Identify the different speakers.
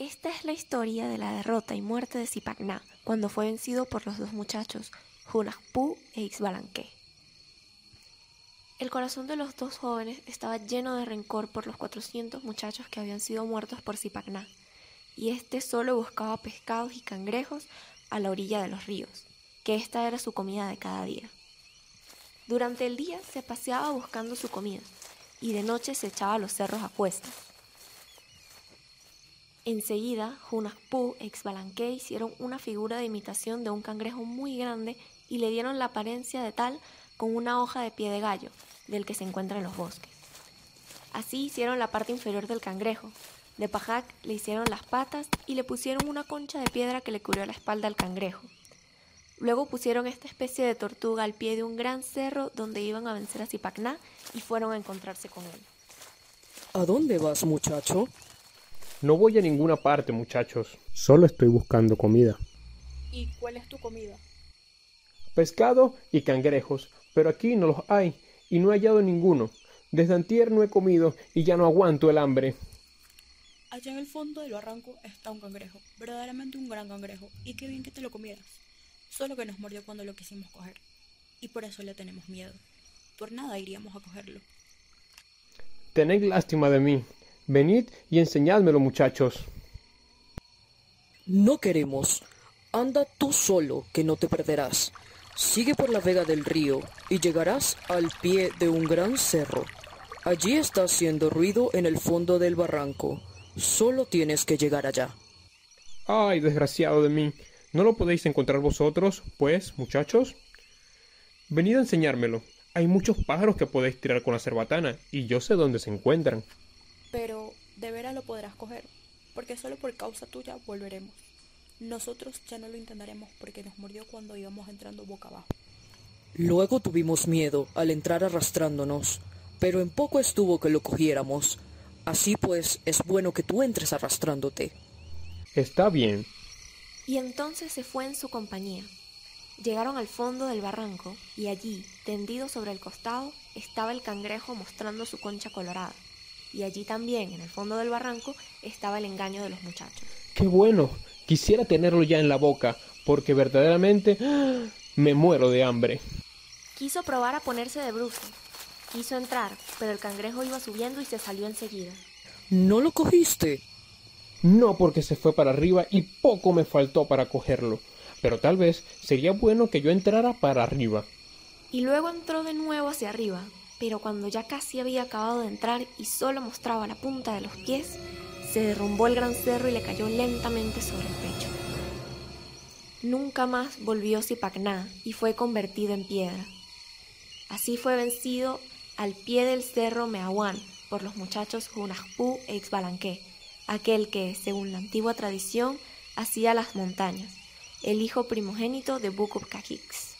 Speaker 1: Esta es la historia de la derrota y muerte de Zipacná cuando fue vencido por los dos muchachos, Hunahpu e Ixbalanque. El corazón de los dos jóvenes estaba lleno de rencor por los 400 muchachos que habían sido muertos por Zipacná, y este solo buscaba pescados y cangrejos a la orilla de los ríos, que esta era su comida de cada día. Durante el día se paseaba buscando su comida, y de noche se echaba los cerros a cuestas. Enseguida, Hunahpu e Ixbalanque hicieron una figura de imitación de un cangrejo muy grande y le dieron la apariencia de tal con una hoja de pie de gallo, del que se encuentra en los bosques. Así hicieron la parte inferior del cangrejo. De Pajac le hicieron las patas y le pusieron una concha de piedra que le cubrió la espalda al cangrejo. Luego pusieron esta especie de tortuga al pie de un gran cerro donde iban a vencer a Zipacná y fueron a encontrarse con él.
Speaker 2: ¿A dónde vas, muchacho?
Speaker 3: No voy a ninguna parte, muchachos. Solo estoy buscando comida.
Speaker 4: ¿Y cuál es tu comida?
Speaker 3: Pescado y cangrejos, pero aquí no los hay y no he hallado ninguno. Desde antier no he comido y ya no aguanto el hambre.
Speaker 4: Allá en el fondo del barranco está un cangrejo, verdaderamente un gran cangrejo, y qué bien que te lo comieras. Solo que nos mordió cuando lo quisimos coger, y por eso le tenemos miedo. Por nada iríamos a cogerlo.
Speaker 3: Tened lástima de mí. Venid y enseñádmelo, muchachos.
Speaker 2: No queremos. Anda tú solo, que no te perderás. Sigue por la vega del río y llegarás al pie de un gran cerro. Allí está haciendo ruido en el fondo del barranco. Solo tienes que llegar allá.
Speaker 3: Ay, desgraciado de mí. ¿No lo podéis encontrar vosotros, pues, muchachos? Venid a enseñármelo. Hay muchos pájaros que podéis tirar con la cerbatana, y yo sé dónde se encuentran.
Speaker 4: Pero de veras lo podrás coger, porque solo por causa tuya volveremos. Nosotros ya no lo intentaremos porque nos mordió cuando íbamos entrando boca abajo.
Speaker 2: Luego tuvimos miedo al entrar arrastrándonos, pero en poco estuvo que lo cogiéramos. Así pues, es bueno que tú entres arrastrándote.
Speaker 3: Está bien.
Speaker 1: Y entonces se fue en su compañía. Llegaron al fondo del barranco y allí, tendido sobre el costado, estaba el cangrejo mostrando su concha colorada. Y allí también, en el fondo del barranco, estaba el engaño de los muchachos.
Speaker 3: ¡Qué bueno! Quisiera tenerlo ya en la boca, porque verdaderamente ¡ah! me muero de hambre.
Speaker 1: Quiso probar a ponerse de bruces. Quiso entrar, pero el cangrejo iba subiendo y se salió enseguida.
Speaker 2: ¿No lo cogiste?
Speaker 3: No porque se fue para arriba y poco me faltó para cogerlo, pero tal vez sería bueno que yo entrara para arriba.
Speaker 1: Y luego entró de nuevo hacia arriba, pero cuando ya casi había acabado de entrar y solo mostraba la punta de los pies, se derrumbó el gran cerro y le cayó lentamente sobre el pecho. Nunca más volvió Zipacná y fue convertido en piedra. Así fue vencido al pie del cerro Meahuán por los muchachos Hunahpu e Ixbalanque, aquel que, según la antigua tradición, hacía las montañas, el hijo primogénito de Bukub Kakix.